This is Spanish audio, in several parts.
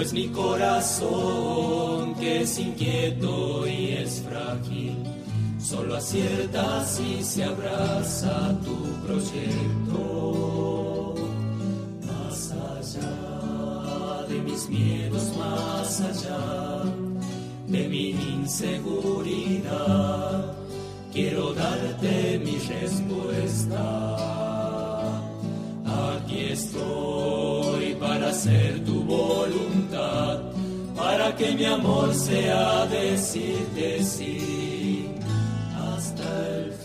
pues mi corazón que es inquieto y es frágil, solo acierta si se abraza tu proyecto. Más allá de mis miedos, más allá de mi inseguridad, quiero darte mi respuesta. Aquí estoy que mi amor sea decirte sí hasta el final.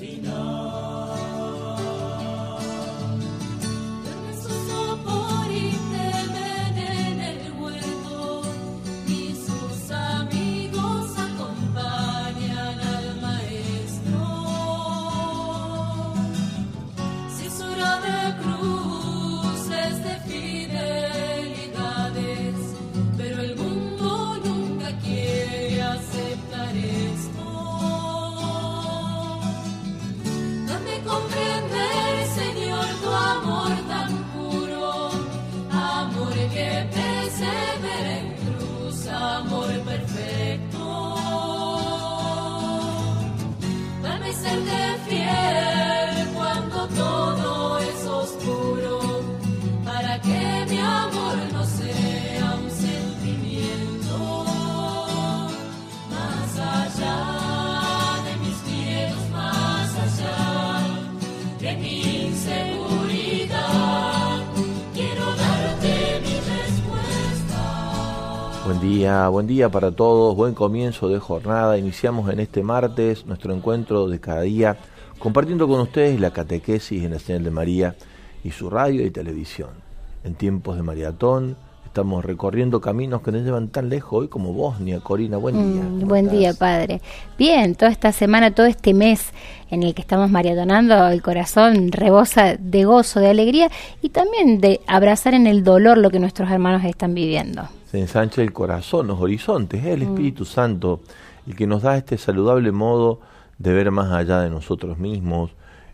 Buen día para todos, buen comienzo de jornada. Iniciamos en este martes nuestro encuentro de cada día compartiendo con ustedes la catequesis en la señal de María y su radio y televisión. En tiempos de maratón estamos recorriendo caminos que nos llevan tan lejos hoy como Bosnia. Corina, buen día. Mm, buen día, padre. Bien, toda esta semana, todo este mes en el que estamos maratonando, el corazón rebosa de gozo, de alegría y también de abrazar en el dolor lo que nuestros hermanos están viviendo se ensancha el corazón, los horizontes, es el mm. Espíritu Santo el que nos da este saludable modo de ver más allá de nosotros mismos.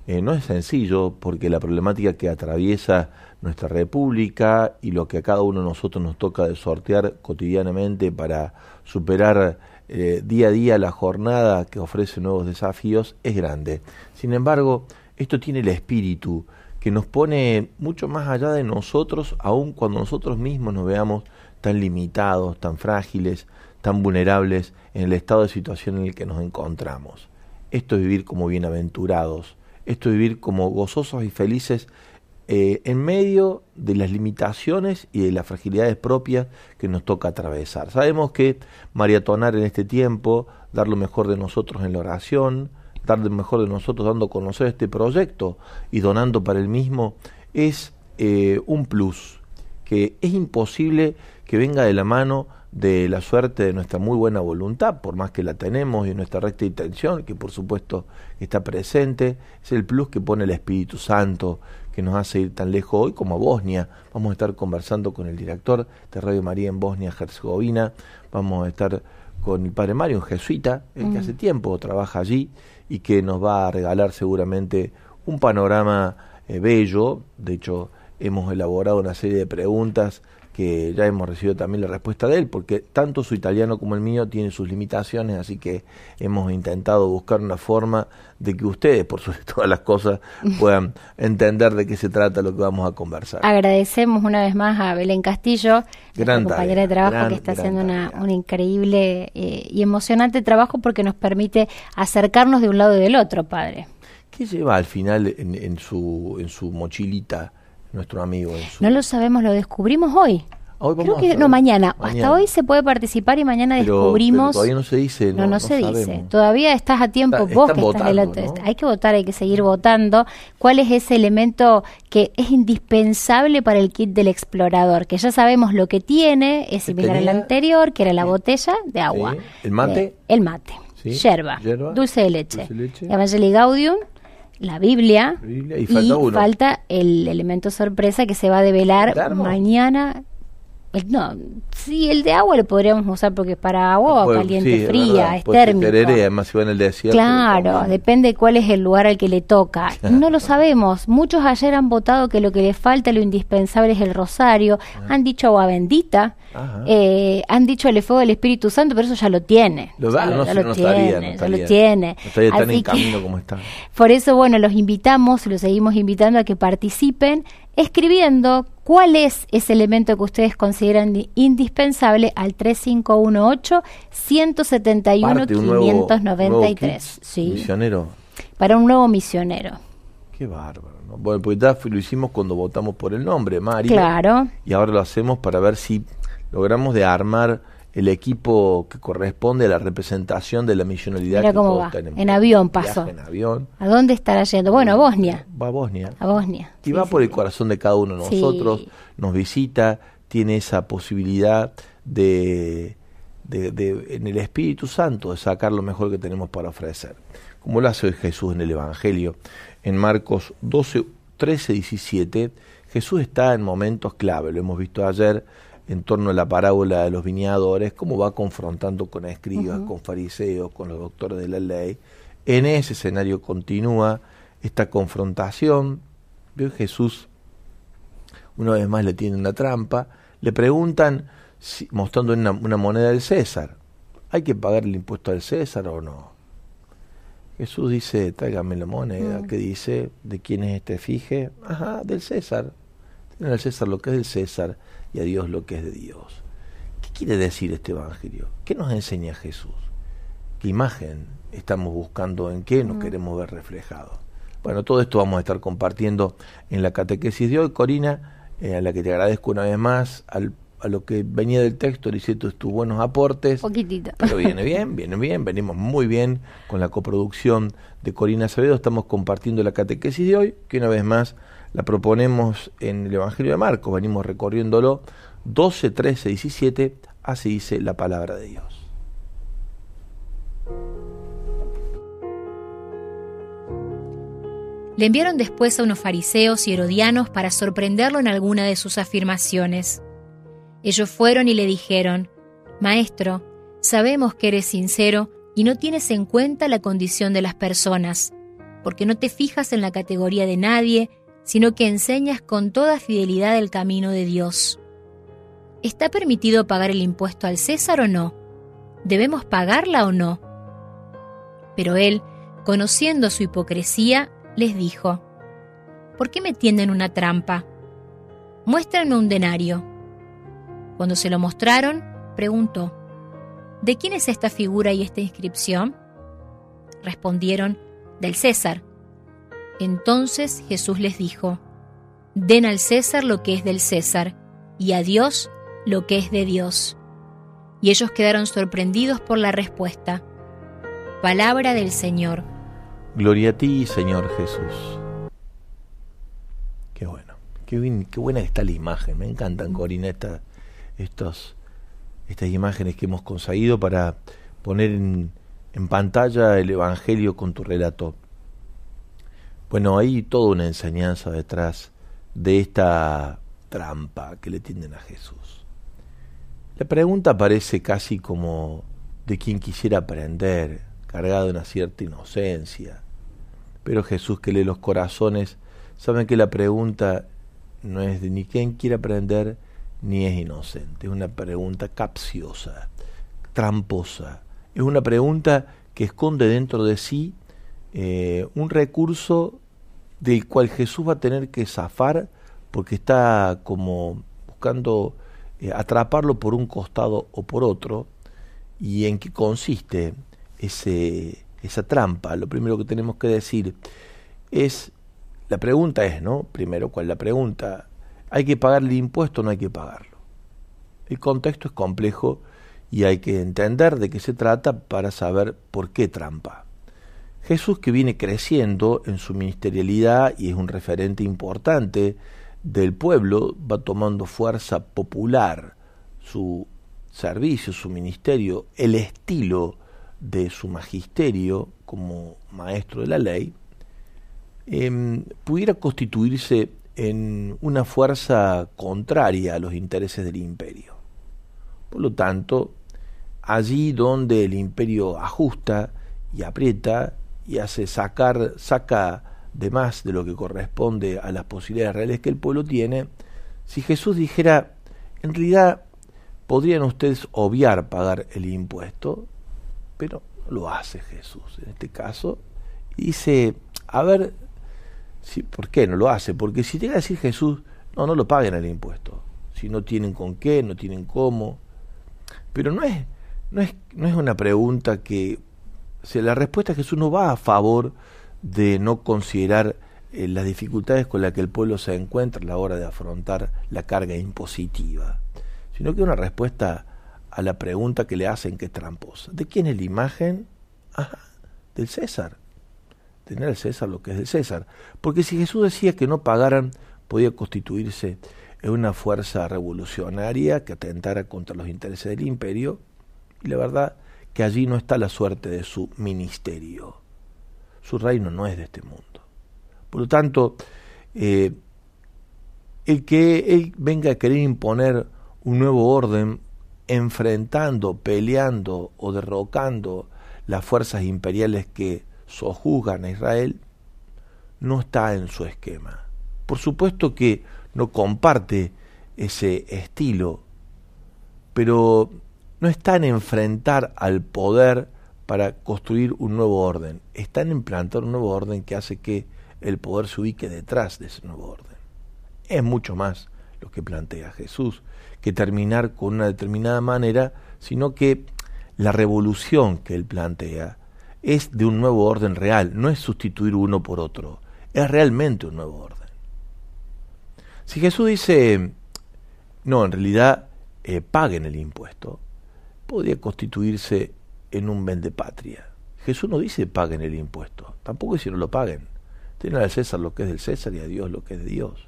Eh, no es sencillo porque la problemática que atraviesa nuestra república y lo que a cada uno de nosotros nos toca de sortear cotidianamente para superar eh, día a día la jornada que ofrece nuevos desafíos es grande. Sin embargo, esto tiene el espíritu que nos pone mucho más allá de nosotros, aun cuando nosotros mismos nos veamos tan limitados, tan frágiles, tan vulnerables en el estado de situación en el que nos encontramos. Esto es vivir como bienaventurados, esto es vivir como gozosos y felices eh, en medio de las limitaciones y de las fragilidades propias que nos toca atravesar. Sabemos que mariatonar en este tiempo, dar lo mejor de nosotros en la oración, dar lo mejor de nosotros dando a conocer este proyecto y donando para el mismo, es eh, un plus que es imposible que venga de la mano de la suerte de nuestra muy buena voluntad, por más que la tenemos y nuestra recta intención, que por supuesto está presente, es el plus que pone el Espíritu Santo, que nos hace ir tan lejos hoy como a Bosnia. Vamos a estar conversando con el director de Radio María en Bosnia-Herzegovina, vamos a estar con el padre Mario, un jesuita, el que hace tiempo trabaja allí y que nos va a regalar seguramente un panorama eh, bello, de hecho hemos elaborado una serie de preguntas que ya hemos recibido también la respuesta de él, porque tanto su italiano como el mío tienen sus limitaciones, así que hemos intentado buscar una forma de que ustedes, por sobre todas las cosas, puedan entender de qué se trata lo que vamos a conversar. Agradecemos una vez más a Belén Castillo, gran compañera de trabajo que está haciendo una, un increíble eh, y emocionante trabajo porque nos permite acercarnos de un lado y del otro, padre. ¿Qué lleva al final en, en su, en su mochilita? Nuestro amigo. No lo sabemos, lo descubrimos hoy. Creo que no, mañana. Hasta hoy se puede participar y mañana descubrimos. todavía no se dice. No, no, se dice. Todavía estás a tiempo. vos que estás Hay que votar, hay que seguir votando. ¿Cuál es ese elemento que es indispensable para el kit del explorador? Que ya sabemos lo que tiene, es similar al anterior, que era la botella de agua. ¿El mate? Eh, el mate. Yerba, dulce de leche. Evangelii Gaudium la Biblia, y, falta, el elemento sorpresa que se va a develar mañana no, sí, el de agua lo podríamos usar porque es para agua caliente, fría, es térmico. además si va en el desierto. Claro, depende cuál es el lugar al que le toca. No lo sabemos. Muchos ayer han votado que lo que le falta, lo indispensable es el rosario. Ah. Han dicho agua bendita. Eh, han dicho el fuego del Espíritu Santo, pero eso ya lo tiene. Lo, ya, no, lo, tiene, ya lo tiene. No estaría tan en camino como está. Por eso, bueno, los invitamos, los seguimos invitando a que participen escribiendo cuál es ese elemento que ustedes consideran indispensable al 3518-171-593. sí. Misionero. Para un nuevo misionero. Qué bárbaro. ¿no? Bueno, pues ya lo hicimos cuando votamos por el nombre, María. Claro. Y ahora lo hacemos para ver si logramos de armar el equipo que corresponde a la representación de la misionalidad que cómo va. En avión pasó. En avión. ¿A dónde estará yendo? Bueno, a Bosnia. Va a Bosnia. A Bosnia. Y va por el corazón de cada uno de nosotros, nos visita, tiene esa posibilidad de, de, de, en el Espíritu Santo, de sacar lo mejor que tenemos para ofrecer. Como lo hace Jesús en el Evangelio. En Marcos 12, 13, 17, Jesús está en momentos clave, lo hemos visto ayer en torno a la parábola de los viñadores, cómo va confrontando con escribas, con fariseos, con los doctores de la ley. En ese escenario continúa esta confrontación. Jesús una vez más le tiene una trampa. Le preguntan, mostrando una, una moneda del César, ¿hay que pagar el impuesto al César o no? Jesús dice, tráigame la moneda, que dice, ¿de quién es este fije? Ajá, del César. Tienen al César lo que es del César y a Dios lo que es de Dios. ¿Qué quiere decir este Evangelio? ¿Qué nos enseña Jesús? ¿Qué imagen estamos buscando? ¿En qué nos queremos ver reflejados? Bueno, todo esto vamos a estar compartiendo en la catequesis de hoy, Corina, eh, a la que te agradezco una vez más, al, a lo que venía del texto, tus, tus buenos aportes. Poquitito. Pero viene bien, viene bien, venimos muy bien con la coproducción de Corina Acevedo, estamos compartiendo la catequesis de hoy, que una vez más la proponemos en el Evangelio de Marcos, venimos recorriéndolo 12, 13, 17, así dice la palabra de Dios. Le enviaron después a unos fariseos y herodianos para sorprenderlo en alguna de sus afirmaciones. Ellos fueron y le dijeron, Maestro, sabemos que eres sincero y no tienes en cuenta la condición de las personas, porque no te fijas en la categoría de nadie, sino que enseñas con toda fidelidad el camino de Dios. ¿Está permitido pagar el impuesto al César o no? ¿Debemos pagarla o no? Pero él, conociendo su hipocresía, les dijo, ¿Por qué me tienden una trampa? Muéstranme un denario. Cuando se lo mostraron, preguntó, ¿De quién es esta figura y esta inscripción? Respondieron, del César. Entonces Jesús les dijo, Den al César lo que es del César, y a Dios lo que es de Dios. Y ellos quedaron sorprendidos por la respuesta. Palabra del Señor. Gloria a ti, Señor Jesús. Qué bueno, qué, bien, qué buena está la imagen. Me encantan, Corina, estos, estas imágenes que hemos conseguido para poner en, en pantalla el Evangelio con tu relato. Bueno, hay toda una enseñanza detrás de esta trampa que le tienden a Jesús. La pregunta parece casi como de quien quisiera aprender, cargado de una cierta inocencia. Pero Jesús que lee los corazones, sabe que la pregunta no es de ni quien quiere aprender, ni es inocente. Es una pregunta capciosa, tramposa. Es una pregunta que esconde dentro de sí eh, un recurso del cual Jesús va a tener que zafar porque está como buscando eh, atraparlo por un costado o por otro. ¿Y en qué consiste ese, esa trampa? Lo primero que tenemos que decir es, la pregunta es, ¿no? Primero, ¿cuál es la pregunta? ¿Hay que pagar el impuesto o no hay que pagarlo? El contexto es complejo y hay que entender de qué se trata para saber por qué trampa. Jesús que viene creciendo en su ministerialidad y es un referente importante del pueblo, va tomando fuerza popular, su servicio, su ministerio, el estilo de su magisterio como maestro de la ley, em, pudiera constituirse en una fuerza contraria a los intereses del imperio. Por lo tanto, allí donde el imperio ajusta y aprieta y hace sacar, saca de más de lo que corresponde a las posibilidades reales que el pueblo tiene, si Jesús dijera, en realidad podrían ustedes obviar pagar el impuesto, pero lo hace Jesús en este caso, y dice, a ver, si, ¿por qué no lo hace? Porque si llega a decir Jesús, no, no lo paguen el impuesto, si no tienen con qué, no tienen cómo, pero no es, no es, no es una pregunta que, la respuesta de Jesús no va a favor de no considerar eh, las dificultades con las que el pueblo se encuentra a la hora de afrontar la carga impositiva, sino que una respuesta a la pregunta que le hacen que es tramposa. ¿De quién es la imagen? Ajá, del César. Tener al César lo que es del César. Porque si Jesús decía que no pagaran, podía constituirse en una fuerza revolucionaria que atentara contra los intereses del imperio, y la verdad que allí no está la suerte de su ministerio. Su reino no es de este mundo. Por lo tanto, eh, el que él venga a querer imponer un nuevo orden enfrentando, peleando o derrocando las fuerzas imperiales que sojuzgan a Israel, no está en su esquema. Por supuesto que no comparte ese estilo, pero no está en enfrentar al poder para construir un nuevo orden, está en implantar un nuevo orden que hace que el poder se ubique detrás de ese nuevo orden. Es mucho más lo que plantea Jesús que terminar con una determinada manera, sino que la revolución que él plantea es de un nuevo orden real, no es sustituir uno por otro, es realmente un nuevo orden. Si Jesús dice, no, en realidad eh, paguen el impuesto, podría constituirse en un patria. Jesús no dice paguen el impuesto, tampoco dice no lo paguen. Tienen al César lo que es del César y a Dios lo que es de Dios.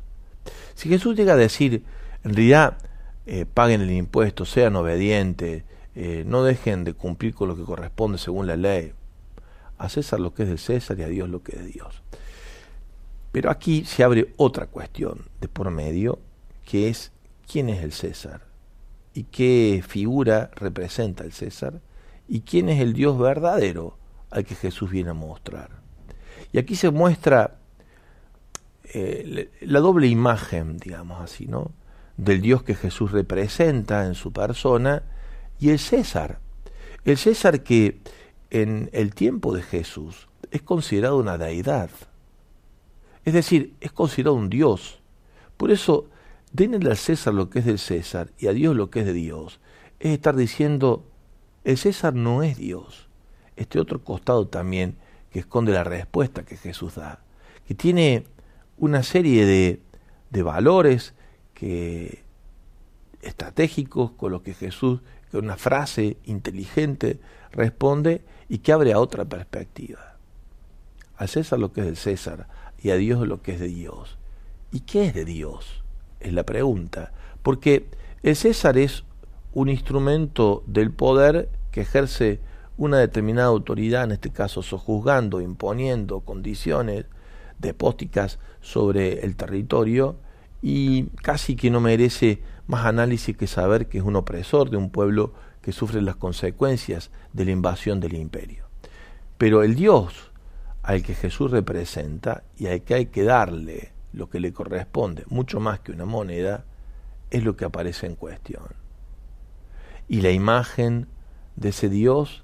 Si Jesús llega a decir, en realidad eh, paguen el impuesto, sean obedientes, eh, no dejen de cumplir con lo que corresponde según la ley. A César lo que es del César y a Dios lo que es de Dios. Pero aquí se abre otra cuestión de por medio, que es quién es el César y qué figura representa el César y quién es el Dios verdadero al que Jesús viene a mostrar. Y aquí se muestra eh, la doble imagen, digamos así, ¿no? del Dios que Jesús representa en su persona y el César. El César que en el tiempo de Jesús es considerado una deidad. Es decir, es considerado un Dios. Por eso, denle al César lo que es del César y a Dios lo que es de Dios. Es estar diciendo, el César no es Dios. Este otro costado también que esconde la respuesta que Jesús da, que tiene una serie de, de valores que estratégicos con los que Jesús, con una frase inteligente, responde y que abre a otra perspectiva. Al César lo que es del César y a Dios lo que es de Dios. ¿Y qué es de Dios? Es la pregunta. Porque el César es un instrumento del poder que ejerce una determinada autoridad, en este caso sojuzgando, imponiendo condiciones depósticas sobre el territorio, y casi que no merece más análisis que saber que es un opresor de un pueblo que sufre las consecuencias de la invasión del imperio. Pero el Dios al que Jesús representa y al que hay que darle lo que le corresponde, mucho más que una moneda, es lo que aparece en cuestión. Y la imagen de ese Dios,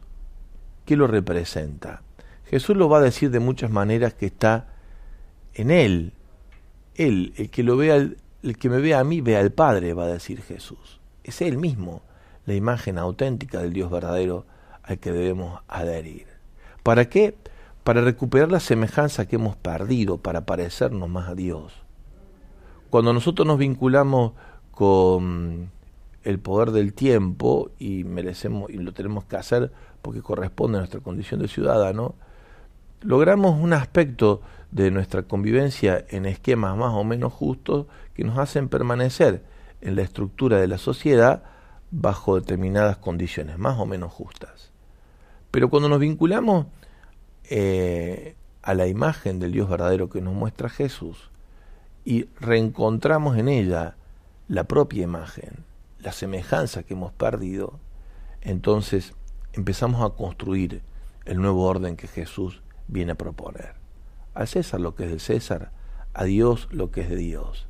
¿qué lo representa? Jesús lo va a decir de muchas maneras que está en Él, él, el que lo vea, el que me vea a mí, vea al Padre, va a decir Jesús. Es Él mismo, la imagen auténtica del Dios verdadero al que debemos adherir. ¿Para qué? Para recuperar la semejanza que hemos perdido, para parecernos más a Dios. Cuando nosotros nos vinculamos con el poder del tiempo y merecemos y lo tenemos que hacer porque corresponde a nuestra condición de ciudadano, logramos un aspecto de nuestra convivencia en esquemas más o menos justos que nos hacen permanecer en la estructura de la sociedad bajo determinadas condiciones más o menos justas. Pero cuando nos vinculamos eh, a la imagen del Dios verdadero que nos muestra Jesús y reencontramos en ella la propia imagen, la semejanza que hemos perdido, entonces empezamos a construir el nuevo orden que Jesús viene a proponer. Al César lo que es del César, a Dios lo que es de Dios.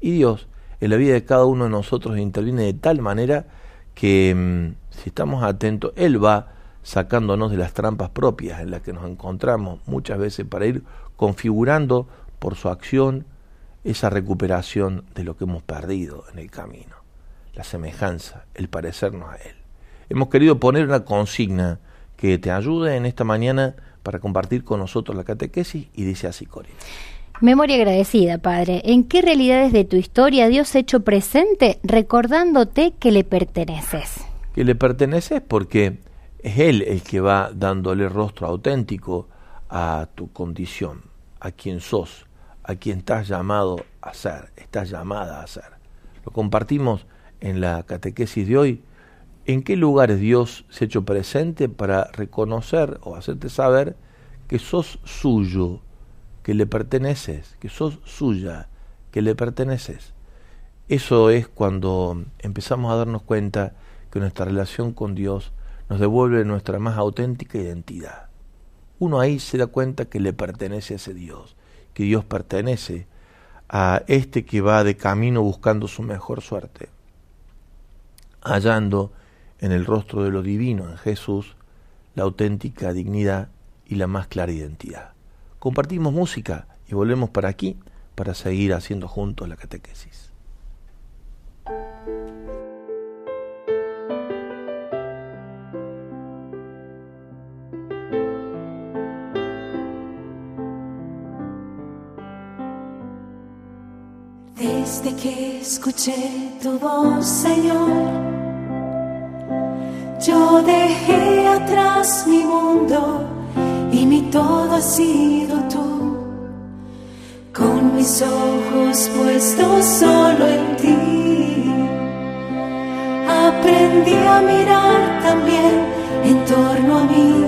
Y Dios en la vida de cada uno de nosotros interviene de tal manera que mm, si estamos atentos, Él va sacándonos de las trampas propias en las que nos encontramos muchas veces para ir configurando por su acción esa recuperación de lo que hemos perdido en el camino, la semejanza, el parecernos a Él. Hemos querido poner una consigna que te ayude en esta mañana para compartir con nosotros la catequesis y dice así, Cori. Memoria agradecida, Padre. ¿En qué realidades de tu historia Dios ha hecho presente recordándote que le perteneces? Que le perteneces porque es Él el que va dándole rostro auténtico a tu condición, a quien sos, a quien estás llamado a ser, estás llamada a ser. Lo compartimos en la catequesis de hoy. ¿En qué lugares Dios se ha hecho presente para reconocer o hacerte saber que sos suyo? que le perteneces, que sos suya, que le perteneces. Eso es cuando empezamos a darnos cuenta que nuestra relación con Dios nos devuelve nuestra más auténtica identidad. Uno ahí se da cuenta que le pertenece a ese Dios, que Dios pertenece a este que va de camino buscando su mejor suerte, hallando en el rostro de lo divino, en Jesús, la auténtica dignidad y la más clara identidad compartimos música y volvemos para aquí para seguir haciendo juntos la catequesis. Desde que escuché tu voz, Señor, yo dejé atrás mi mundo y mi todo ha sido tú. Con mis ojos puestos solo en ti, aprendí a mirar también en torno a mí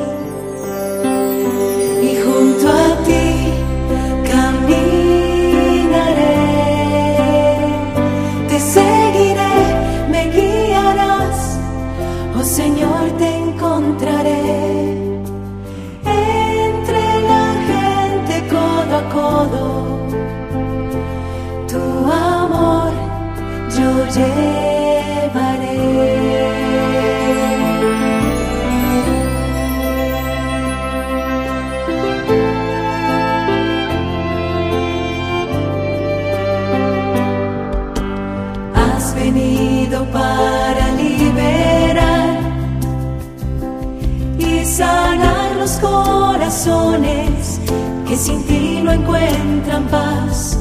que sin ti no encuentran paz.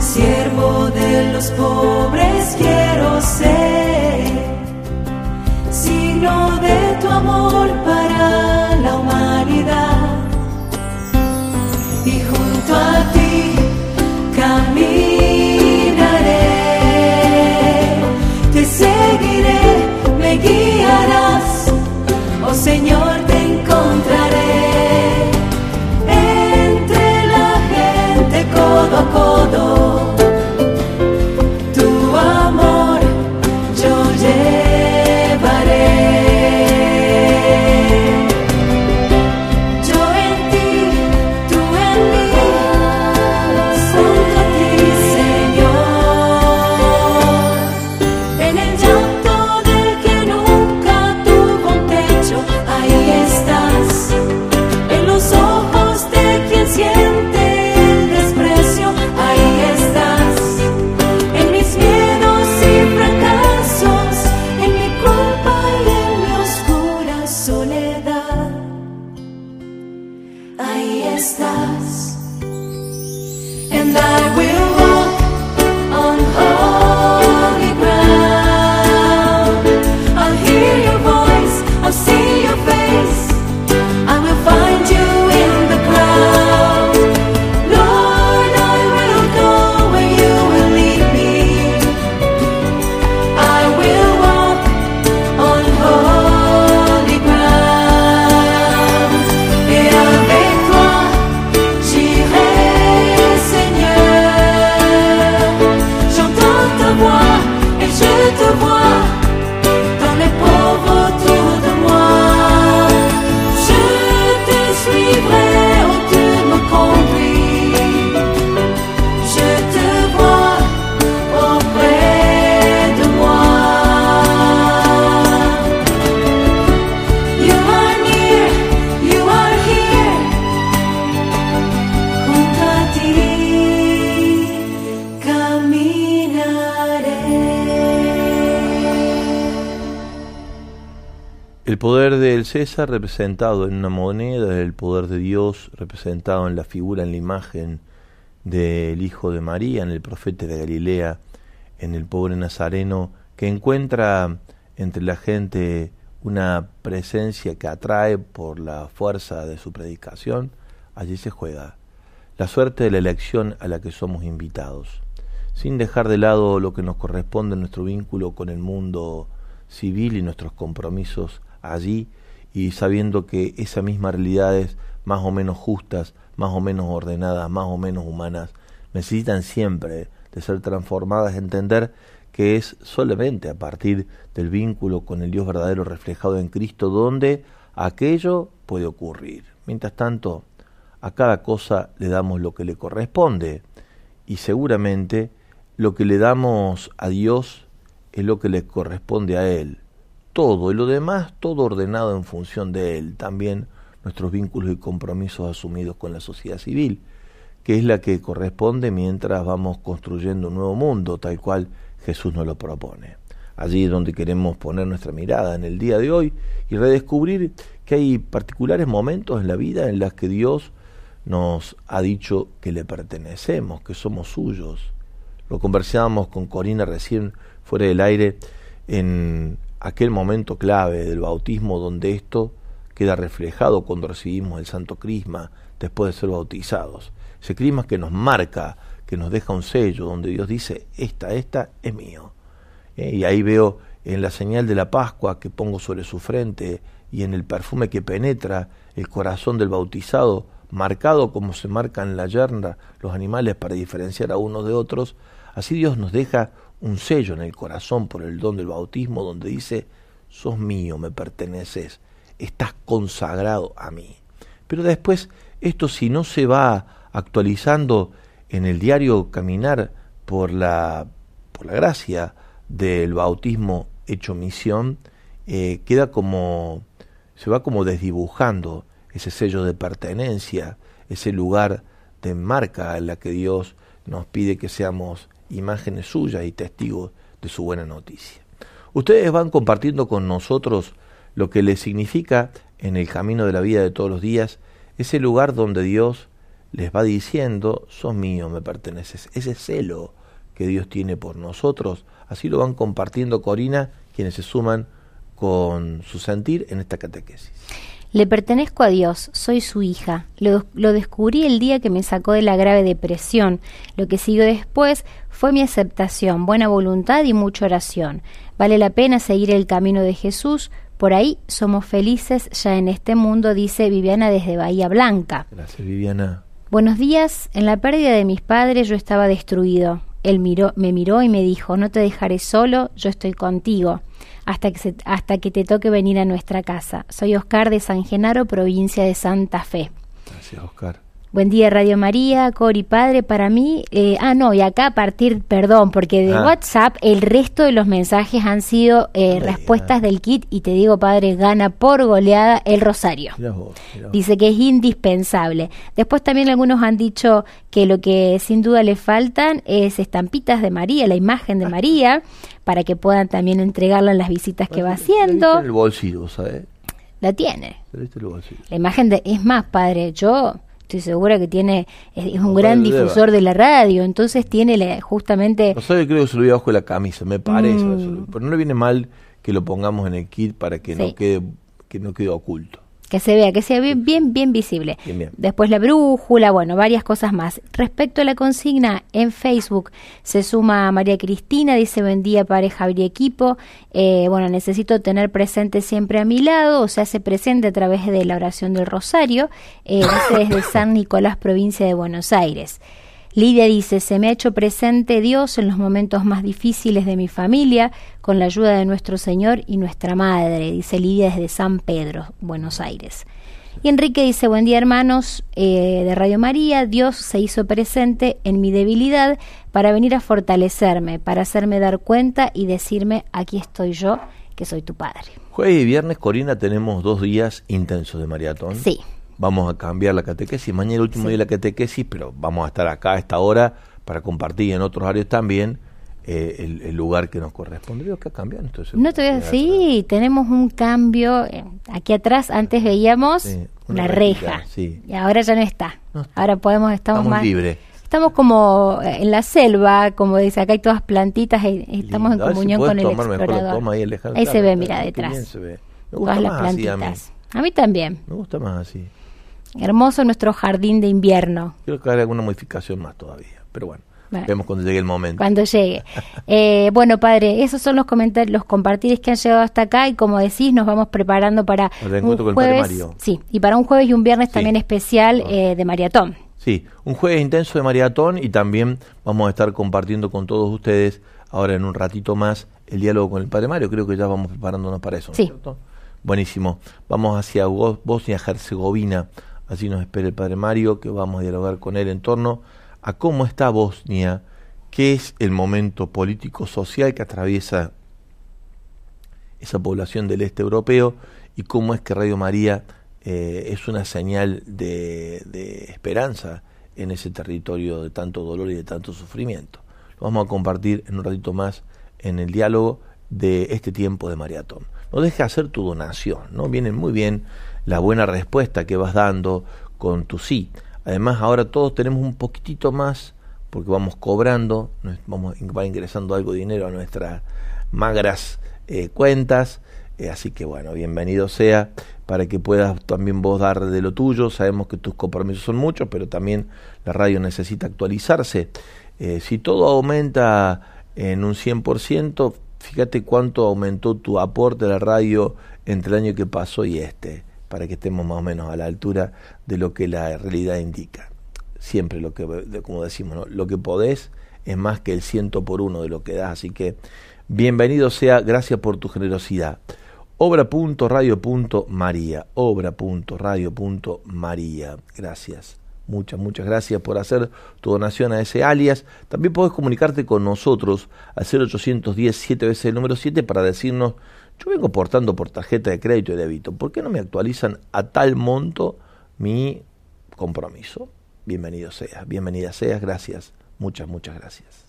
Siervo de los pobres quiero ser, signo de tu amor para César representado en una moneda, el poder de Dios representado en la figura, en la imagen del Hijo de María, en el profeta de Galilea, en el pobre Nazareno, que encuentra entre la gente una presencia que atrae por la fuerza de su predicación, allí se juega la suerte de la elección a la que somos invitados, sin dejar de lado lo que nos corresponde en nuestro vínculo con el mundo civil y nuestros compromisos allí y sabiendo que esas mismas realidades más o menos justas, más o menos ordenadas, más o menos humanas, necesitan siempre de ser transformadas, entender que es solamente a partir del vínculo con el Dios verdadero reflejado en Cristo donde aquello puede ocurrir. Mientras tanto, a cada cosa le damos lo que le corresponde y seguramente lo que le damos a Dios es lo que le corresponde a Él todo y lo demás todo ordenado en función de él. También nuestros vínculos y compromisos asumidos con la sociedad civil, que es la que corresponde mientras vamos construyendo un nuevo mundo, tal cual Jesús nos lo propone. Allí es donde queremos poner nuestra mirada en el día de hoy y redescubrir que hay particulares momentos en la vida en los que Dios nos ha dicho que le pertenecemos, que somos suyos. Lo conversábamos con Corina recién fuera del aire en aquel momento clave del bautismo donde esto queda reflejado cuando recibimos el Santo Crisma después de ser bautizados. Ese crisma que nos marca, que nos deja un sello, donde Dios dice, esta, esta es mío. Eh, y ahí veo en la señal de la Pascua que pongo sobre su frente y en el perfume que penetra el corazón del bautizado, marcado como se marcan en la yerna los animales para diferenciar a unos de otros, así Dios nos deja un sello en el corazón por el don del bautismo donde dice, sos mío, me perteneces, estás consagrado a mí. Pero después, esto si no se va actualizando en el diario caminar por la, por la gracia del bautismo hecho misión, eh, queda como, se va como desdibujando ese sello de pertenencia, ese lugar de marca en la que Dios nos pide que seamos imágenes suyas y testigos de su buena noticia. Ustedes van compartiendo con nosotros lo que les significa en el camino de la vida de todos los días ese lugar donde Dios les va diciendo, sos mío, me perteneces. Ese celo que Dios tiene por nosotros, así lo van compartiendo Corina, quienes se suman con su sentir en esta catequesis. Le pertenezco a Dios, soy su hija. Lo, descubrí el día que me sacó de la grave depresión. Lo que siguió después fue mi aceptación, buena voluntad y mucha oración. Vale la pena seguir el camino de Jesús. Por ahí somos felices ya en este mundo, dice Viviana desde Bahía Blanca. Gracias, Viviana. Buenos días. En la pérdida de mis padres yo estaba destruido. Él miró, me miró y me dijo, no te dejaré solo, yo estoy contigo hasta que, hasta que te toque venir a nuestra casa. Soy Oscar de San Genaro, provincia de Santa Fe. Gracias, Oscar. Buen día, Radio María, Cori Padre. Para mí, eh, ah, no, y acá a partir, perdón, porque de ah. WhatsApp el resto de los mensajes han sido eh, respuestas del kit y te digo, Padre, gana por goleada el Rosario. Dice que es indispensable. Después también algunos han dicho que lo que sin duda le faltan es estampitas de María, la imagen de ah. María, para que puedan también entregarla en las visitas que va haciendo. el bolsillo, ¿sabes? La tiene. La imagen de, es más, Padre, yo estoy segura que tiene es, un gran difusor de la radio, entonces tiene justamente... No sé, creo que se lo voy bajo la camisa, me parece, mm. pero no le viene mal que lo pongamos en el kit para que no quede que no quede oculto. Que se vea, que sea bien, bien, bien visible. Bien, bien. Después la brújula, bueno, varias cosas más. Respecto a la consigna, en Facebook se suma María Cristina, dice buen día pareja y equipo. Eh, bueno, necesito tener presente siempre a mi lado, o se hace presente a través de la oración del Rosario, eh, desde San Nicolás, provincia de Buenos Aires. Lidia dice, se me ha hecho presente Dios en los momentos más difíciles de mi familia, con la ayuda de nuestro Señor y nuestra Madre, dice Lidia desde San Pedro, Buenos Aires. Y Enrique dice, buen día hermanos eh, de Radio María, Dios se hizo presente en mi debilidad para venir a fortalecerme, para hacerme dar cuenta y decirme, aquí estoy yo, que soy tu Padre. Jueves y viernes, Corina, tenemos dos días intensos de maratón. Sí, Vamos a cambiar la catequesis. Mañana el último Sí. día de la catequesis, pero vamos a estar acá a esta hora para compartir en otros horarios también eh, el, el lugar que nos corresponde. Veo que ha cambiado. Entonces, no te voy a decir, tenemos un cambio. eh, Aquí atrás antes veíamos Sí, una, reja, sí. y ahora ya no está. No está. Ahora podemos, estamos, Estamos más... libres. Estamos como eh, en la selva, como dice, acá hay todas plantitas, y estamos Lindo. En si comunión con el tomar la explorador. toma ahí, se ve, mira, qué detrás. bien se ve. Me Todas las así a mí. plantitas. a mí también. Me gusta más así. Hermoso nuestro jardín de invierno. Quiero que haga alguna modificación más todavía. Pero bueno, Bueno. vemos cuando llegue el momento. Cuando llegue. Eh, bueno, padre, esos son los comentarios, los compartires que han llegado hasta acá y como decís, nos vamos preparando para El reencuentro un con el padre jueves, Mario. sí, y para un jueves y un viernes Sí. también especial eh, de maratón. Sí, un jueves intenso de maratón y también vamos a estar compartiendo con todos ustedes ahora en un ratito más el diálogo con el Padre Mario. Creo que ya vamos preparándonos para eso, ¿no es Sí. cierto? Buenísimo. Vamos hacia Bo- Bosnia-Herzegovina. Allí nos espera el Padre Mario, que vamos a dialogar con él en torno a cómo está Bosnia, qué es el momento político-social que atraviesa esa población del este europeo y cómo es que Radio María eh, es una señal de, esperanza en ese territorio de tanto dolor y de tanto sufrimiento. Lo vamos a compartir en un ratito más en el diálogo de este tiempo de maratón. No dejes de hacer tu donación, ¿no? Viene muy bien la buena respuesta que vas dando con tu sí. Además, ahora todos tenemos un poquitito más porque vamos cobrando, vamos, va ingresando algo de dinero a nuestras magras eh, cuentas. Eh, así que bueno, bienvenido sea para que puedas también vos dar de lo tuyo. Sabemos que tus compromisos son muchos, pero también la radio necesita actualizarse. Eh, si todo aumenta en un 100%, fíjate cuánto aumentó tu aporte a la radio entre el año que pasó y este, para que estemos más o menos a la altura de lo que la realidad indica siempre lo que, como decimos, ¿no? lo que podés es más que el ciento por uno de lo que das. Así que bienvenido sea, gracias por tu generosidad. Obra.radio.maría, obra.radio.maría. Gracias. Muchas, muchas gracias por hacer tu donación a ese alias. También podés comunicarte con nosotros al 0810 7 veces el número 7 para decirnos, yo vengo portando por tarjeta de crédito y débito, ¿por qué no me actualizan a tal monto mi compromiso? Bienvenido seas, bienvenida seas, gracias, muchas, muchas gracias.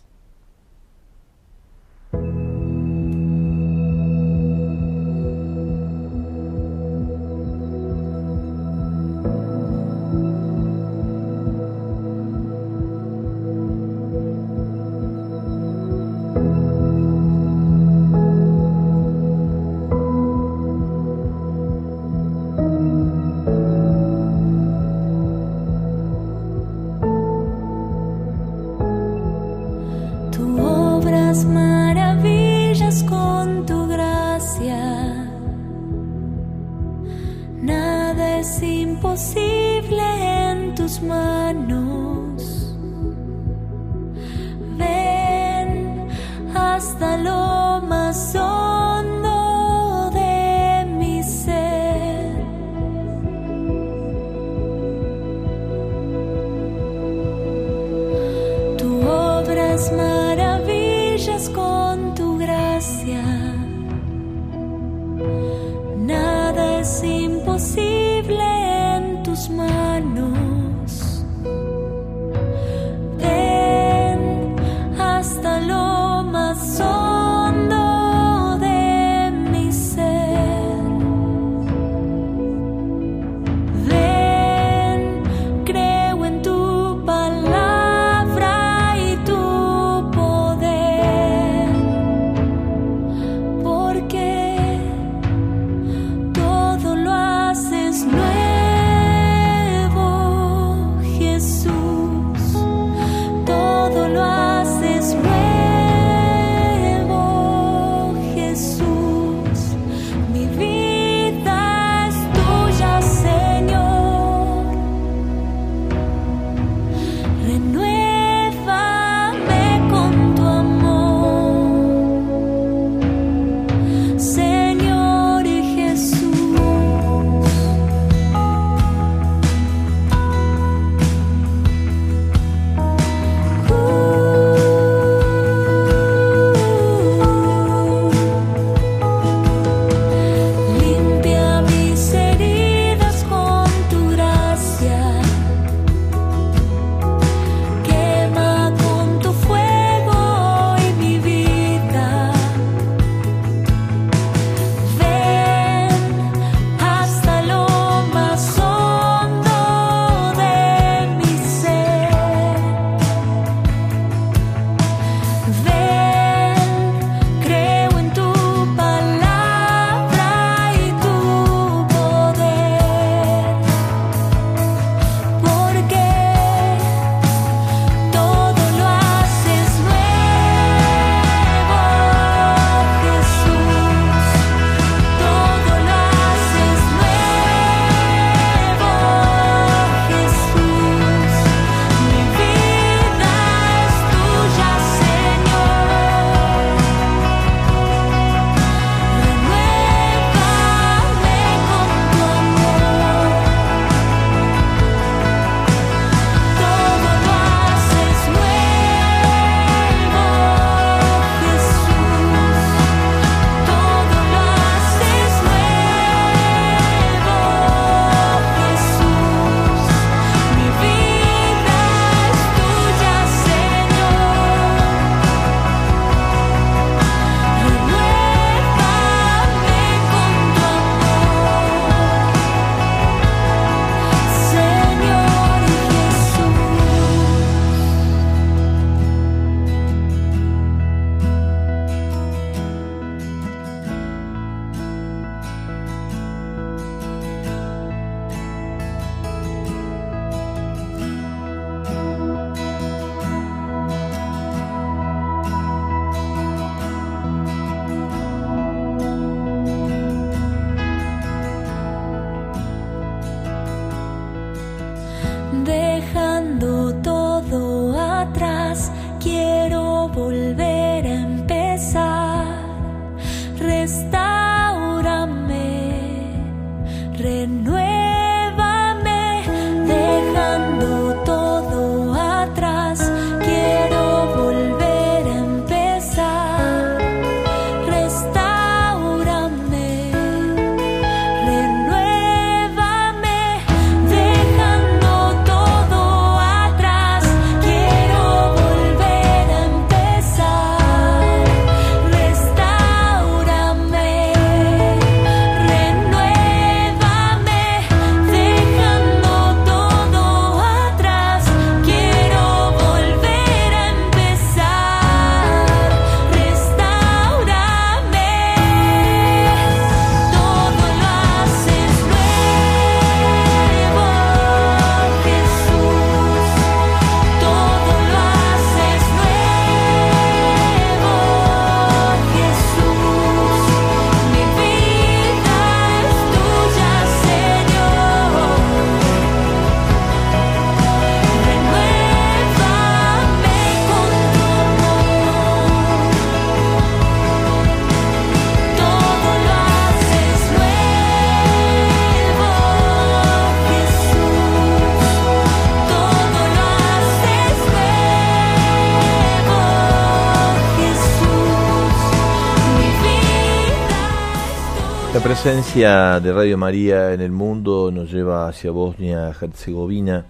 Presencia de Radio María en el mundo nos lleva hacia Bosnia-Herzegovina.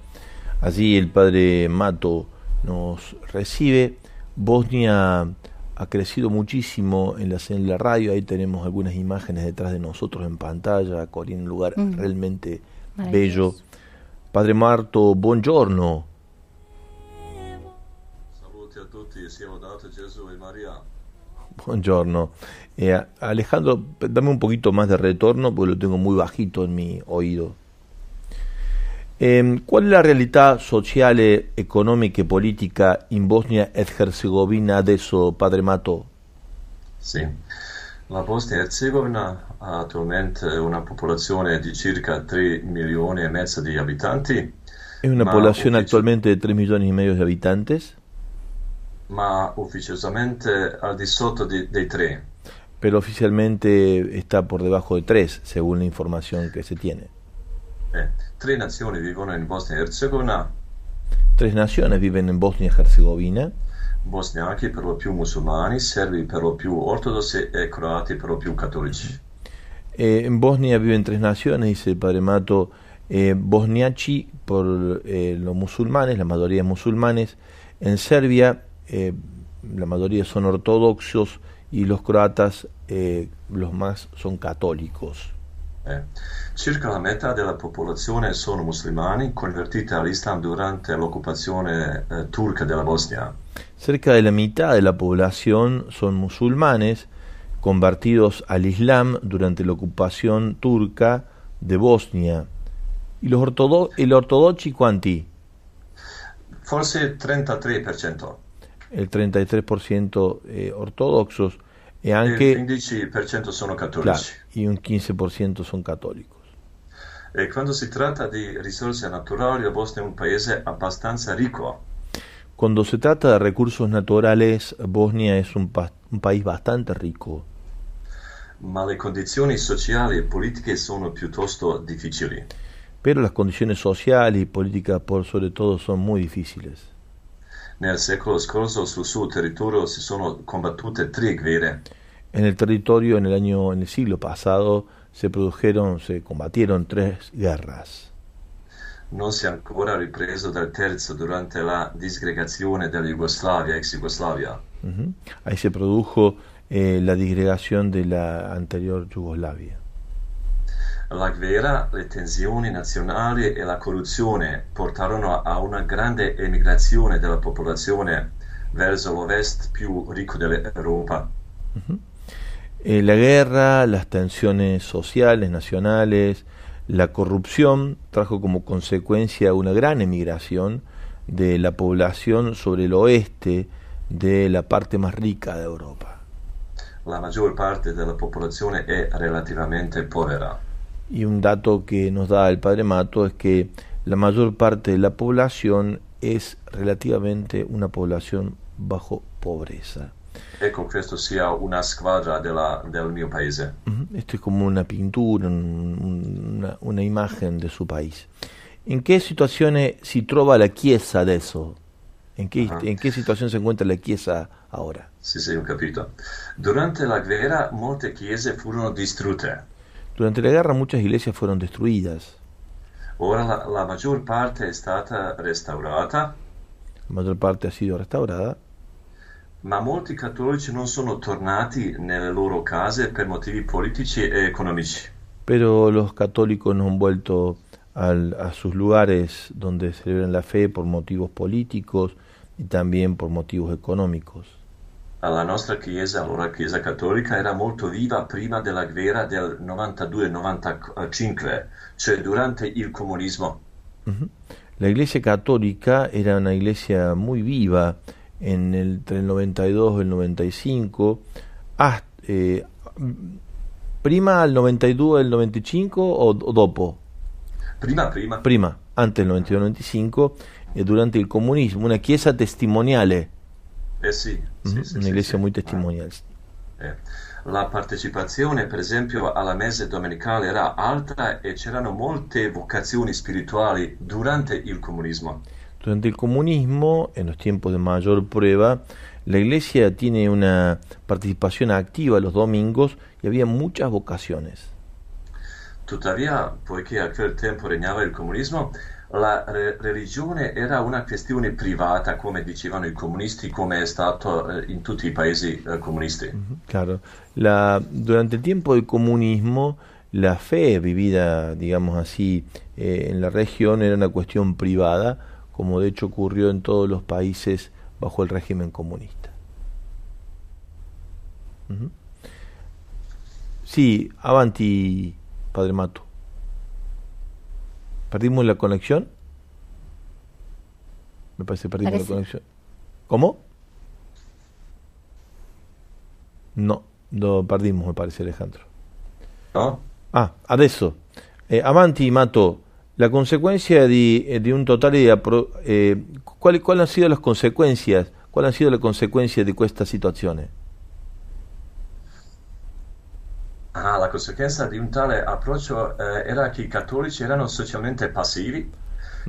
Allí el padre Mato nos recibe. Bosnia ha crecido muchísimo en la, en la radio. Ahí tenemos algunas imágenes detrás de nosotros en pantalla. Corín, un lugar Mm. realmente bello. Padre Marto, buongiorno. Saluti a tutti, sia lodato Gesù e Maria. Buongiorno. Eh, Alejandro, dame un poquito más de retorno porque lo tengo muy bajito en mi oído. Eh, ¿Cuál è la realtà sociale, economica e politica in Bosnia ed Herzegovina adesso, Padre Mato? Sì. La Bosnia e Herzegovina ha attualmente una popolazione di circa 3 milioni e mezzo di abitanti, Es una uffici- actualmente de 3 millones y medio de habitantes, ma ufficiosamente al di sotto di- dei tre. Pero oficialmente está por debajo de 3, según la información que se tiene. Eh, tre nazioni vivono in Bosnia e Herzegovina, Tres naciones viven en Bosnia y Herzegovina, bosniachi per lo più musulmani, serbi per lo più ortodossi e croati per lo più cattolici. Eh, en Bosnia viven tres naciones, dice el padre Mato, eh, bosniachi por eh, los musulmanes, la mayoría musulmanes. En Serbia, eh, la mayoría son ortodoxos y los croatas, eh, los más son católicos. Eh, Circa la metà della popolazione sono musulmani convertiti all'Islam durante l'occupazione eh, turca della Bosnia. Cerca de la mitad de la población son musulmanes convertidos al Islam durante la ocupación turca de Bosnia. ¿Y los ortodo el ortodoxi quanti? Forse 33%. El 33% eh, ortodoxos e Il anche 15% sono claro, cattolici. y un 15% son católicos. E quando si tratta di risorse naturali, la Bosnia è un paese abbastanza ricco. Cuando se trata de recursos naturales, Bosnia es un, pa- un país bastante rico, ma le condizioni sociali e politiche sono piuttosto difficili. pero las condiciones sociales y políticas por sobre todo son muy difíciles. Nel secolo scorso sul suo territorio si sono combattute tre guerre. En el territorio en el año en el siglo pasado se produjeron, se combatieron tres guerras. Non si è ancora ripreso dal terzo durante la disgregazione della Jugoslavia, ex Jugoslavia. Ujú. Ahí se produjo eh, la disgregación de la anterior Yugoslavia. La guerra, le tensioni nazionali e la corruzione portarono a una grande emigrazione della popolazione verso l'ovest più ricco dell'Europa. Eh, la guerra, las tensiones sociales, nacionales, la corrupción trajo como consecuencia una gran emigración de la población sobre el oeste de la parte más rica de Europa. La maggior parte della popolazione è relativamente povera. Y un dato que nos da el padre Mato es que la mayor parte de la población es relativamente una población bajo pobreza. Ecco, questo sia una squadra della- del mio paese. Esto es como una pintura, un- un- una, una imagen de su país. ¿En qué situaciones si trova la Chiesa de eso? ¿En qué, Ajá. ¿En qué situación se encuentra la Chiesa ahora? Sì, sì, ho capito. Durante la guerra molte chiese furono distrutte. Durante la guerra muchas iglesias fueron destruidas. Ora la, la maggior parte è stata restaurata, La mayor parte ha sido restaurada, ma molti cattolici non sono tornati nelle loro case per motivi politici e economici. pero los católicos no han vuelto al- a sus lugares donde celebran la fe por motivos políticos y también por motivos económicos. La nostra chiesa, allora chiesa cattolica, era molto viva prima della guerra del 92-95, cioè durante il comunismo. Ujú. La iglesia católica era una iglesia muy viva en el, entre el 92 y el 95, hasta, eh, prima al 92 e il 95 o, o dopo? Prima, prima. Prima, antes del 92-95 e durante il comunismo, una chiesa testimoniale, Eh sì, sì, ujú, sì, una sì, muy testimonial. Eh, La partecipazione, per esempio, alla messe domenicale era alta e c'erano molte vocazioni spirituali durante il comunismo. Durante el comunismo, en los tiempos de mayor prueba, la iglesia tiene una participación activa los domingos y había muchas vocaciones. Tuttavia, poiché a quel tempo regnava il comunismo, la re- religione era una questione privata, come dicevano i comunisti, come è stato eh, in tutti i paesi eh, comunisti. Claro. La, durante el tiempo del comunismo, la fe vivida, digamos así, eh, en la región era una cuestión privada, como de hecho ocurrió en todos los países bajo el régimen comunista. Ujú. Sí, avanti, Padre Mato. ¿Perdimos la conexión? Me parece que perdimos Parece. la conexión. ¿Cómo? No, lo perdimos, me parece, Alejandro. No? Ah, adesso. Eh, avanti, Mato. La consecuencia di, eh, di un totale di appro- eh, quali, quali hanno sido las consecuencias? Quali hanno sido le conseguenze di questa situazione? Ah, la conseguenza di un tale approccio eh, era che i cattolici erano socialmente passivi,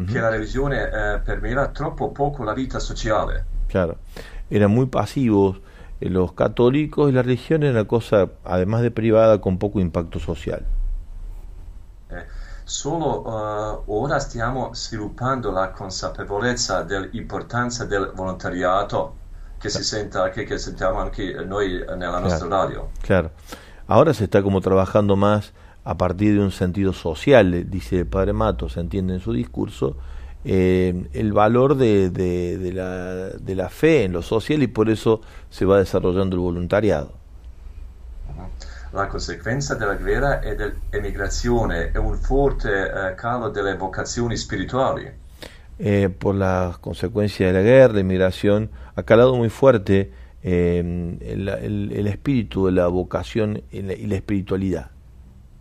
che la religione eh, permeava troppo poco la vita sociale. Claro. Eran muy pasivos eh, los católicos y la religión era una cosa, además de privada, con poco impacto social. Eh, solo eh, ora stiamo sviluppando la consapevolezza dell'importanza del volontariato che si senta, che, che sentiamo anche noi nella nostra radio. Claro. Ahora se está como trabajando más a partir de un sentido social, eh, dice el padre Mato, se entiende en su discurso, eh, el valor de, de- de la, de la fe en lo social y por eso se va desarrollando el voluntariado. La conseguenza della guerra e dell'emigrazione è un forte eh, calo delle vocazioni spirituali. Eh, por las consecuencias de la guerra, la inmigración, ha calado muy fuerte eh, el, el- el espíritu de la vocación y la, y la espiritualidad.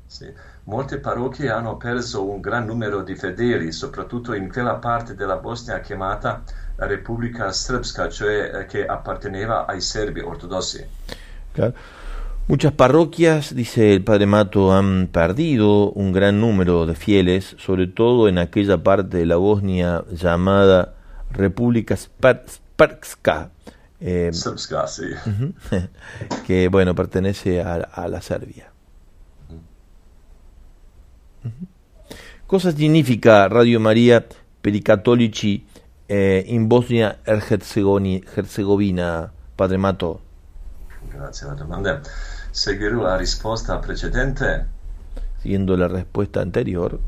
Sì. Molte parrocchie hanno perso un gran numero di fedeli, soprattutto in quella parte della Bosnia chiamata Repubblica Srpska, cioè eh, che apparteneva ai serbi ortodossi. Claro. Muchas parroquias, dice el padre Mato, han perdido un gran número de fieles, sobre todo en aquella parte de la Bosnia llamada República Spar- Srpska, eh, Srpska, sì. ujú, que bueno pertenece a, a la Serbia. Cosa significa Radio María per i cattolici eh, in Bosnia e Herzegovina, padre Mato? Grazie alla domanda. Seguire la risposta precedente, Siguiendo la respuesta anterior,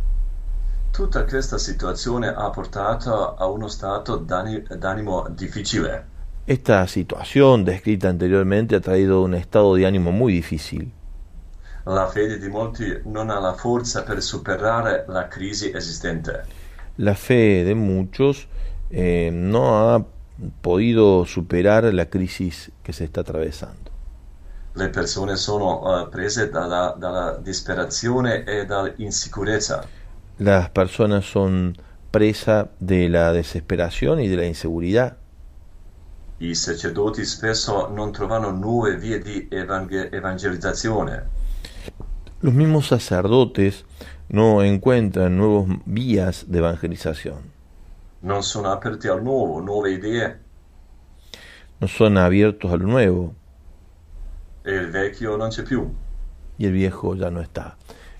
tutta questa situazione ha portato a uno stato d'ani- d'animo difficile. Esta situación descrita anteriormente ha traído un estado de ánimo muy difícil. La fede di molti non ha la forza per superare la crisi esistente. La fe de muchos eh, no ha podido superar la crisis que se está atravesando. Le persone sono eh, prese dalla, dalla disperazione e dall'insicurezza. Las personas son presa de la desesperación y de la inseguridad. I sacerdoti spesso non trovano nuove vie di evangelizzazione. Los mismos sacerdotes no encuentran nuevas vías de evangelización, non sono aperti al nuovo, nuove idee no son abiertos a lo nuevo e il vecchio non c'è più. y el viejo ya no está.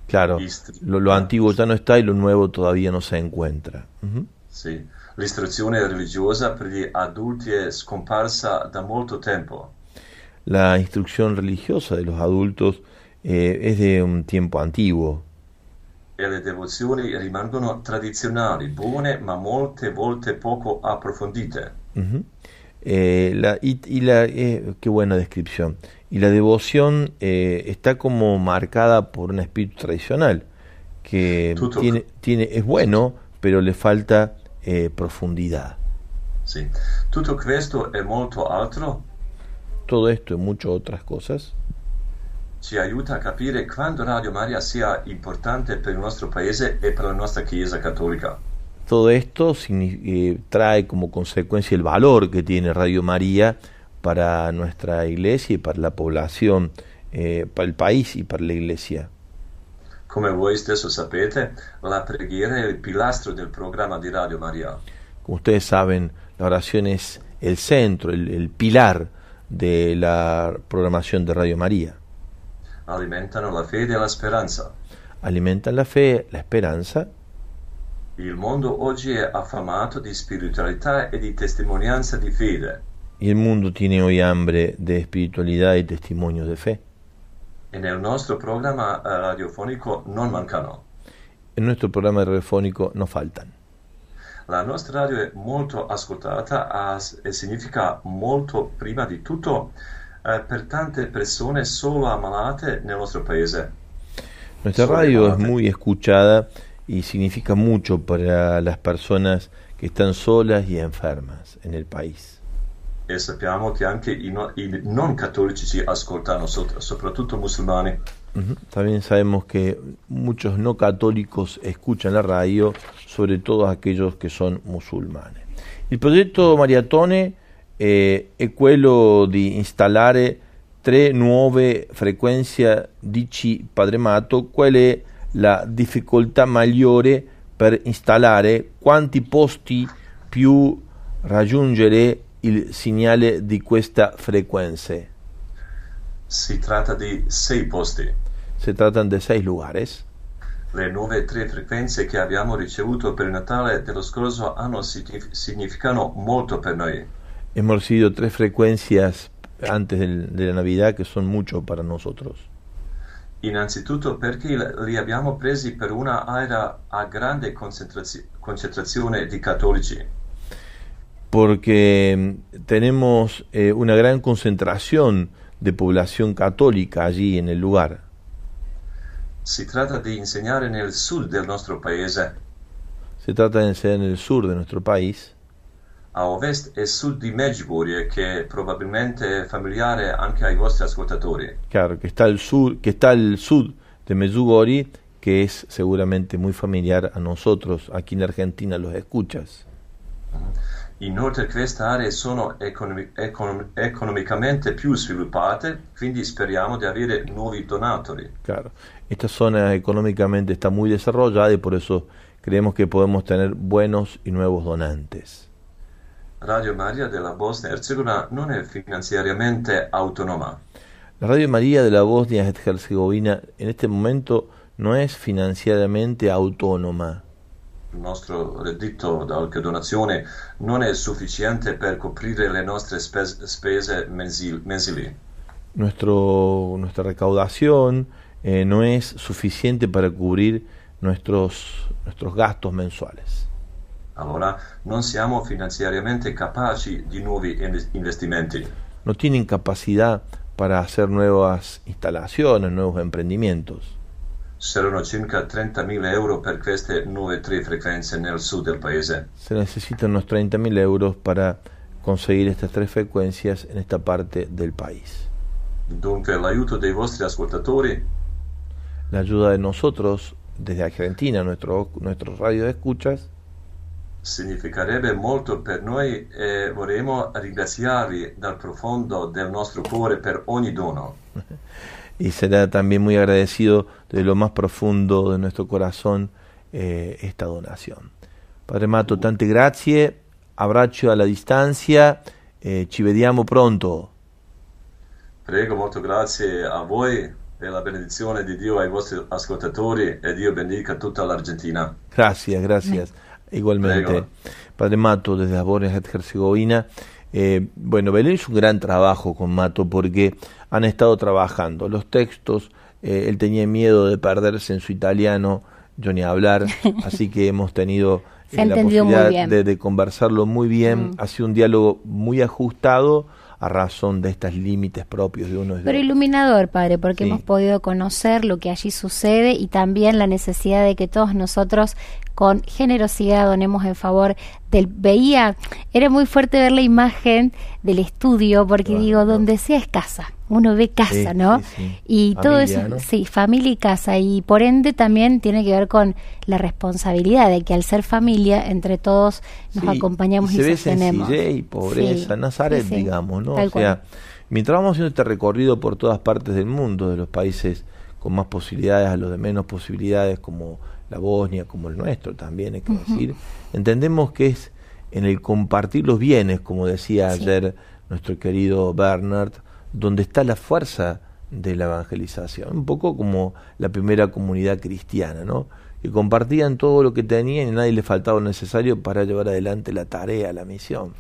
Claro, lo, lo antiguo ya no está y lo nuevo todavía no se encuentra. Ujú. Sì. L'istruzione religiosa per gli adulti è scomparsa da molto tempo. La instrucción religiosa de los adultos eh, es de un tiempo antiguo. e le devozioni rimangono tradizionali, buone ma molte volte poco approfondite. Ujú. Eh, la, y, y la, eh, qué buena descripción. Y la devoción eh, está como marcada por un espíritu tradicional, que Tutto. tiene, tiene, es bueno, pero le falta eh, profundidad. Sì. Tutto questo e molto altro Todo esto y muchas otras cosas ci aiuta a capire quanto Radio Maria sia importante per il nostro paese e per la nostra Chiesa cattolica. Todo esto eh, trae como consecuencia el valor que tiene Radio María para nuestra iglesia y para la población, eh, para el país y para la iglesia. Come voi stesso sapete, la preghiera è il pilastro del programma di Radio Maria. Como ustedes saben, la oración es el centro, el, el pilar de la programación de Radio María. Alimentano la fede e la speranza. alimentan la fe, la esperanza. Il mondo oggi è affamato di spiritualità e di testimonianza di fede. Y el mundo tiene hoy hambre de espiritualidad y testimonios de fe. E nel nostro programma eh, radiofonico non mancano. En nuestro programa radiofónico no faltan. La nostra radio è molto ascoltata e significa molto prima di tutto eh, per tante persone solo ammalate nel nostro paese. Nuestra Solo radio es muy escuchada y significa mucho para las personas que están solas y enfermas en el país. E sappiamo che anche i, no- i non cattolici ci ascoltano, so- soprattutto musulmani. Ujú. También sabemos que muchos no católicos escuchan la radio, sobre todo aquellos che son musulmanes. Il progetto Mariatone eh, è quello di installare tre nuove frequenze DC Padre Mato. Qual è la difficoltà maggiore per installare? Quanti posti più raggiungere il segnale di questa frequenza? Si tratta di sei posti. Se tratan de seis lugares. Le nuove tre frequenze che abbiamo ricevuto per Natale dello scorso anno signif- significano molto per noi. Hemos recibido tres frecuencias antes de la Navidad que son mucho para nosotros. Innanzitutto perché li abbiamo presi per una area a grande concentrazio- concentrazione di cattolici. Porque mm, tenemos eh, una gran concentración de población católica allí en el lugar. Si tratta di insegnare nel sud del nostro paese, Se trata de enseñar en el sur de nuestro país, a ovest e sud di Medjugorje, che probabilmente è familiare anche ai vostri ascoltatori. claro, que está al sur, que está al sur de Medjugorje, que es seguramente muy familiar a nosotros aquí en Argentina los escuchas. Inoltre queste aree sono economi- econom- economicamente più sviluppate, quindi speriamo di avere nuovi donatori. Claro, esta zona económicamente está muy desarrollada y por eso creemos que podemos tener buenos y nuevos donantes. Radio Maria della Bosnia e Herzegovina non è finanziariamente autonoma. La Radio María de la Bosnia y Herzegovina en este momento no es financieramente autónoma. Il nostro reddito da qualche donazione non è sufficiente per coprire le nostre spes- spese mensil- mensili. Nuestro, nuestra recaudación eh, no es suficiente para cubrir nuestros, nuestros gastos mensuales. Allora non siamo finanziariamente capaci di nuovi in- investimenti. No tienen capacidad para hacer nuevas instalaciones, nuevos emprendimientos. Servono circa 30.000 euro per queste nuove tre frequenze nel sud del paese. Se necesitan unos 30.000 euros para conseguir estas tres frecuencias en esta parte del país. Dunque l'aiuto dei vostri ascoltatori La ayuda de nosotros desde Argentina, nuestro, nuestros radio de escuchas, significherebbe molto per noi e vorremmo ringraziarvi dal profondo del nostro cuore per ogni dono. y será también muy agradecido de lo más profundo de nuestro corazón eh, esta donación. Padre Mato, tante grazie, abbraccio alla distancia, eh, ci vediamo pronto. Prego, molto grazie a voi e la benedizione di Dio ai vostri ascoltatori e Dio bendica tutta l'Argentina. Gracias, gracias. Igualmente. Prego. Padre Mato, desde la Bosnia y Herzegovina. Eh, bueno, Belén hizo un gran trabajo con Mato porque han estado trabajando los textos. eh, él tenía miedo de perderse en su italiano, yo ni hablar, así que hemos tenido eh, la posibilidad de conversarlo muy bien. Mm. Ha sido un diálogo muy ajustado a razón de estos límites propios de uno y de Pero otro. iluminador, padre, porque Sí. hemos podido conocer lo que allí sucede y también la necesidad de que todos nosotros con generosidad donemos en favor del... Veía, era muy fuerte ver la imagen del estudio, porque digo, donde sea es casa, uno ve casa, Sí, ¿no? sí, sí. Y todo Familia, eso, ¿no? sí, familia y casa, y por ende también tiene que ver con la responsabilidad de que al ser familia, entre todos nos acompañamos y, se ve sostenemos. y pobreza, Sí, Nazaret, digamos, ¿no? tal o sea, cual. mientras vamos haciendo este recorrido por todas partes del mundo, de los países con más posibilidades a los de menos posibilidades, como la Bosnia, como el nuestro también, hay que decir, entendemos que es en el compartir los bienes, como decía Sí. ayer nuestro querido Bernard, donde está la fuerza de la evangelización, un poco como la primera comunidad cristiana, ¿no? que compartían todo lo que tenían y nadie le faltaba lo necesario para llevar adelante la tarea, la misión.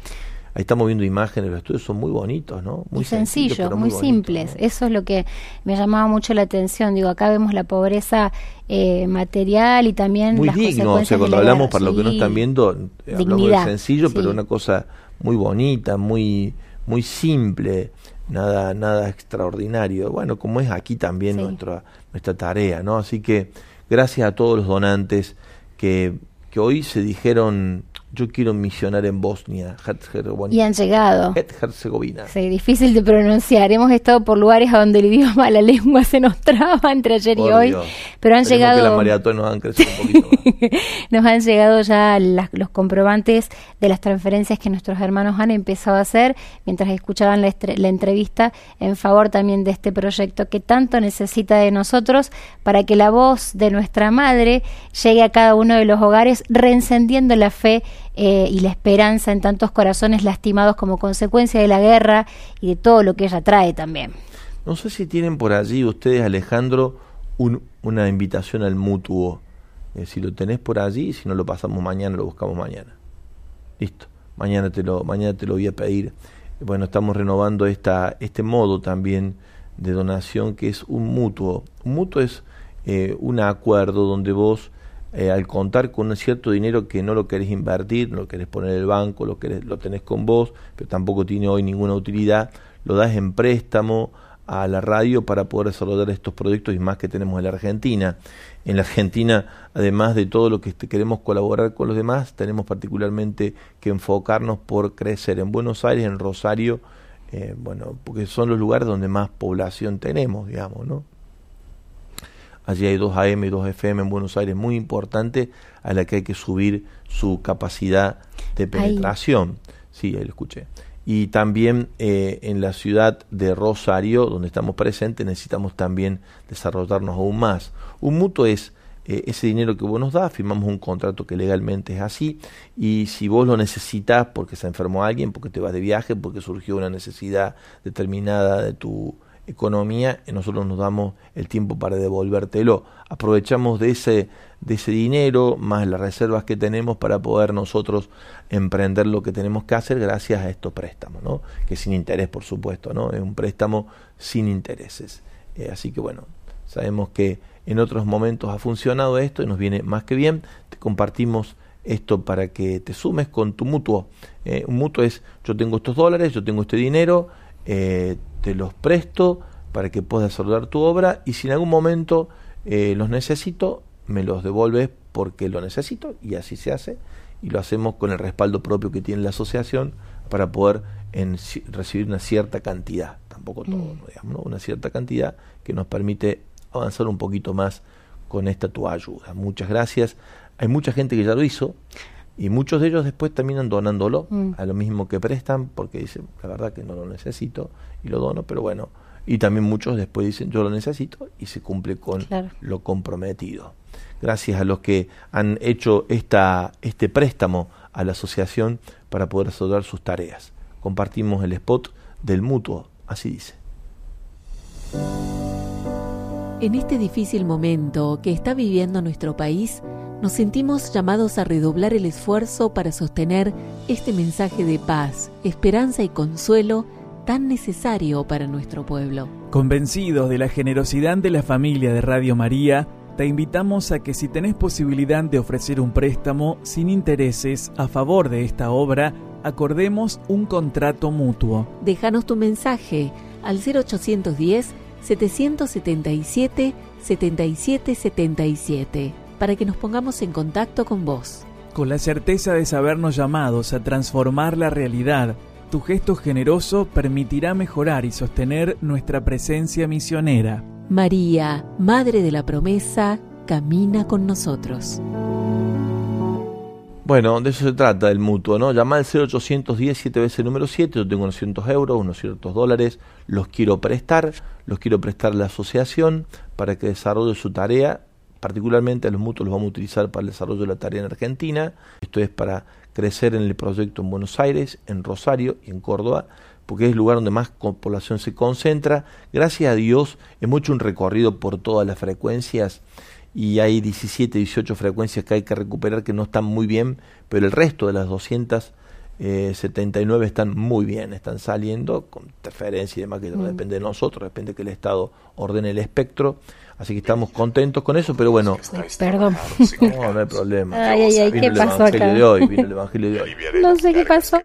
Ahí estamos viendo imágenes, los estudios son muy bonitos, ¿no? Muy sencillos, muy, simples. Eso es lo que me llamaba mucho la atención. Digo, acá vemos la pobreza eh, material y también muy digno. O sea, cuando hablamos para lo que no están viendo, eh, hablamos de sencillo, pero una cosa muy bonita, muy muy simple, nada nada extraordinario. Bueno, como es aquí también nuestra nuestra tarea, ¿no? Así que gracias a todos los donantes que que hoy se dijeron yo quiero misionar en Bosnia, Herzegovina. Y han llegado. Herzegovina. Sí, difícil de pronunciar. Hemos estado por lugares a donde el idioma, la lengua se nos traba entre ayer y hoy. Pero han llegado. nos han crecido un poquito nos han llegado ya los comprobantes de las transferencias que nuestros hermanos han empezado a hacer mientras escuchaban la, la entrevista en favor también de este proyecto que tanto necesita de nosotros para que la voz de nuestra madre llegue a cada uno de los hogares reencendiendo la fe eh, y la esperanza en tantos corazones lastimados como consecuencia de la guerra y de todo lo que ella trae también. No sé si tienen por allí ustedes, Alejandro, una invitación al mutuo. Eh, si lo tenés por allí, si no lo pasamos mañana, lo buscamos mañana. Listo. Mañana te lo, mañana te lo voy a pedir. Bueno, estamos renovando esta, este modo también de donación que es un mutuo. Un mutuo es eh, un acuerdo donde vos eh, al contar con un cierto dinero que no lo querés invertir, no lo querés poner en el banco, lo, querés, lo tenés con vos, pero tampoco tiene hoy ninguna utilidad, lo das en préstamo a la radio para poder desarrollar estos proyectos y más que tenemos en la Argentina. En la Argentina, además de todo lo que queremos colaborar con los demás, tenemos particularmente que enfocarnos por crecer en Buenos Aires, en Rosario, eh, bueno, porque son los lugares donde más población tenemos, digamos, ¿no? Allí hay dos AM y dos FM en Buenos Aires muy importantes a la que hay que subir su capacidad de penetración. Sí, ahí lo escuché. Y también eh, en la ciudad de Rosario, donde estamos presentes, necesitamos también desarrollarnos aún más. Un mutuo es eh, ese dinero que vos nos das, firmamos un contrato que legalmente es así, y si vos lo necesitas porque se enfermó alguien, porque te vas de viaje, porque surgió una necesidad determinada de tu economía nosotros nos damos el tiempo para devolvértelo. Aprovechamos de ese, de ese dinero más las reservas que tenemos para poder nosotros emprender lo que tenemos que hacer gracias a estos préstamos, ¿no? que sin interés por supuesto, ¿no? es un préstamo sin intereses. Eh, así que bueno, sabemos que en otros momentos ha funcionado esto y nos viene más que bien. Te compartimos esto para que te sumes con tu mutuo. Eh, un mutuo es yo tengo estos dólares, yo tengo este dinero, eh, te los presto para que puedas desarrollar tu obra y si en algún momento eh, los necesito, me los devuelves porque lo necesito y así se hace y lo hacemos con el respaldo propio que tiene la asociación para poder en, recibir una cierta cantidad, tampoco todo, mm. digamos, una cierta cantidad que nos permite avanzar un poquito más con esta tu ayuda. Muchas gracias. Hay mucha gente que ya lo hizo y muchos de ellos después terminan donándolo mm. a lo mismo que prestan porque dicen, la verdad que no lo necesito y lo dono, pero bueno, y también muchos después dicen yo lo necesito y se cumple con lo comprometido. Gracias a los que han hecho esta, este préstamo a la asociación para poder resolver sus tareas. Compartimos el spot del mutuo, así dice. En este difícil momento que está viviendo nuestro país, nos sentimos llamados a redoblar el esfuerzo para sostener este mensaje de paz, esperanza y consuelo tan necesario para nuestro pueblo. Convencidos de la generosidad de la familia de Radio María, te invitamos a que si tenés posibilidad de ofrecer un préstamo sin intereses a favor de esta obra, acordemos un contrato mutuo. Déjanos tu mensaje al 0810 777 7777 para que nos pongamos en contacto con vos. Con la certeza de sabernos llamados a transformar la realidad tu gesto generoso permitirá mejorar y sostener nuestra presencia misionera. María, Madre de la Promesa, camina con nosotros. Bueno, de eso se trata el mutuo, ¿no? Llama al 0810 7 veces número 7, yo tengo unos cientos euros, unos ciertos dólares, los quiero prestar, los quiero prestar a la asociación para que desarrolle su tarea, particularmente a los mutuos los vamos a utilizar para el desarrollo de la tarea en Argentina, esto es para crecer en el proyecto en Buenos Aires, en Rosario y en Córdoba, porque es el lugar donde más población se concentra. Gracias a Dios, es mucho un recorrido por todas las frecuencias y hay 17, 18 frecuencias que hay que recuperar que no están muy bien, pero el resto de las 279 están muy bien, están saliendo con interferencia y demás, que no mm. depende de nosotros, depende que el Estado ordene el espectro. Así que estamos contentos con eso, pero bueno. perdón. No, no hay problema. Ay, ay, ay, ¿qué pasó acá? De hoy, vino el Evangelio de hoy. No sé qué pasó.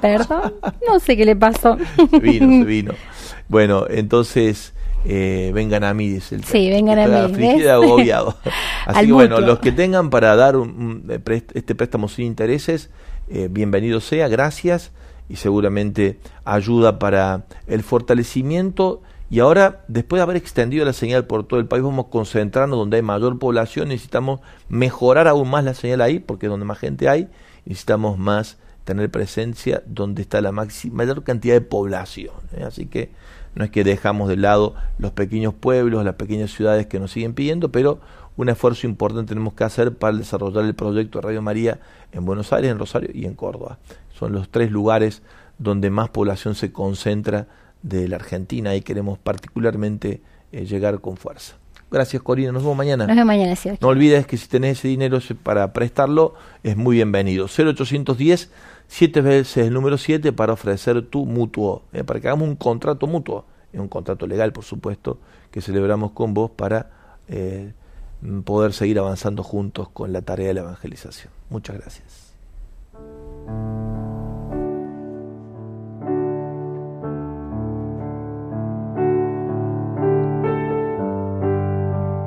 Perdón, no sé qué le pasó. Vino, se vino. Bueno, entonces eh, vengan a mí, dice el Sí, vengan a mí. agobiado. Así que bueno, los que tengan para dar un, eh, este préstamo sin intereses, eh, bienvenido sea, gracias y seguramente ayuda para el fortalecimiento. Y ahora, después de haber extendido la señal por todo el país, vamos a concentrarnos donde hay mayor población. Necesitamos mejorar aún más la señal ahí, porque es donde más gente hay. Necesitamos más tener presencia donde está la mayor cantidad de población. Así que no es que dejamos de lado los pequeños pueblos, las pequeñas ciudades que nos siguen pidiendo, pero un esfuerzo importante tenemos que hacer para desarrollar el proyecto Radio María en Buenos Aires, en Rosario y en Córdoba. Son los tres lugares donde más población se concentra de la Argentina y queremos particularmente eh, llegar con fuerza. Gracias Corina, nos vemos mañana. Nos vemos mañana, No olvides que si tenés ese dinero para prestarlo, es muy bienvenido. 0810 siete veces el número 7 para ofrecer tu mutuo, eh, para que hagamos un contrato mutuo, es un contrato legal por supuesto, que celebramos con vos para eh, poder seguir avanzando juntos con la tarea de la evangelización. Muchas gracias.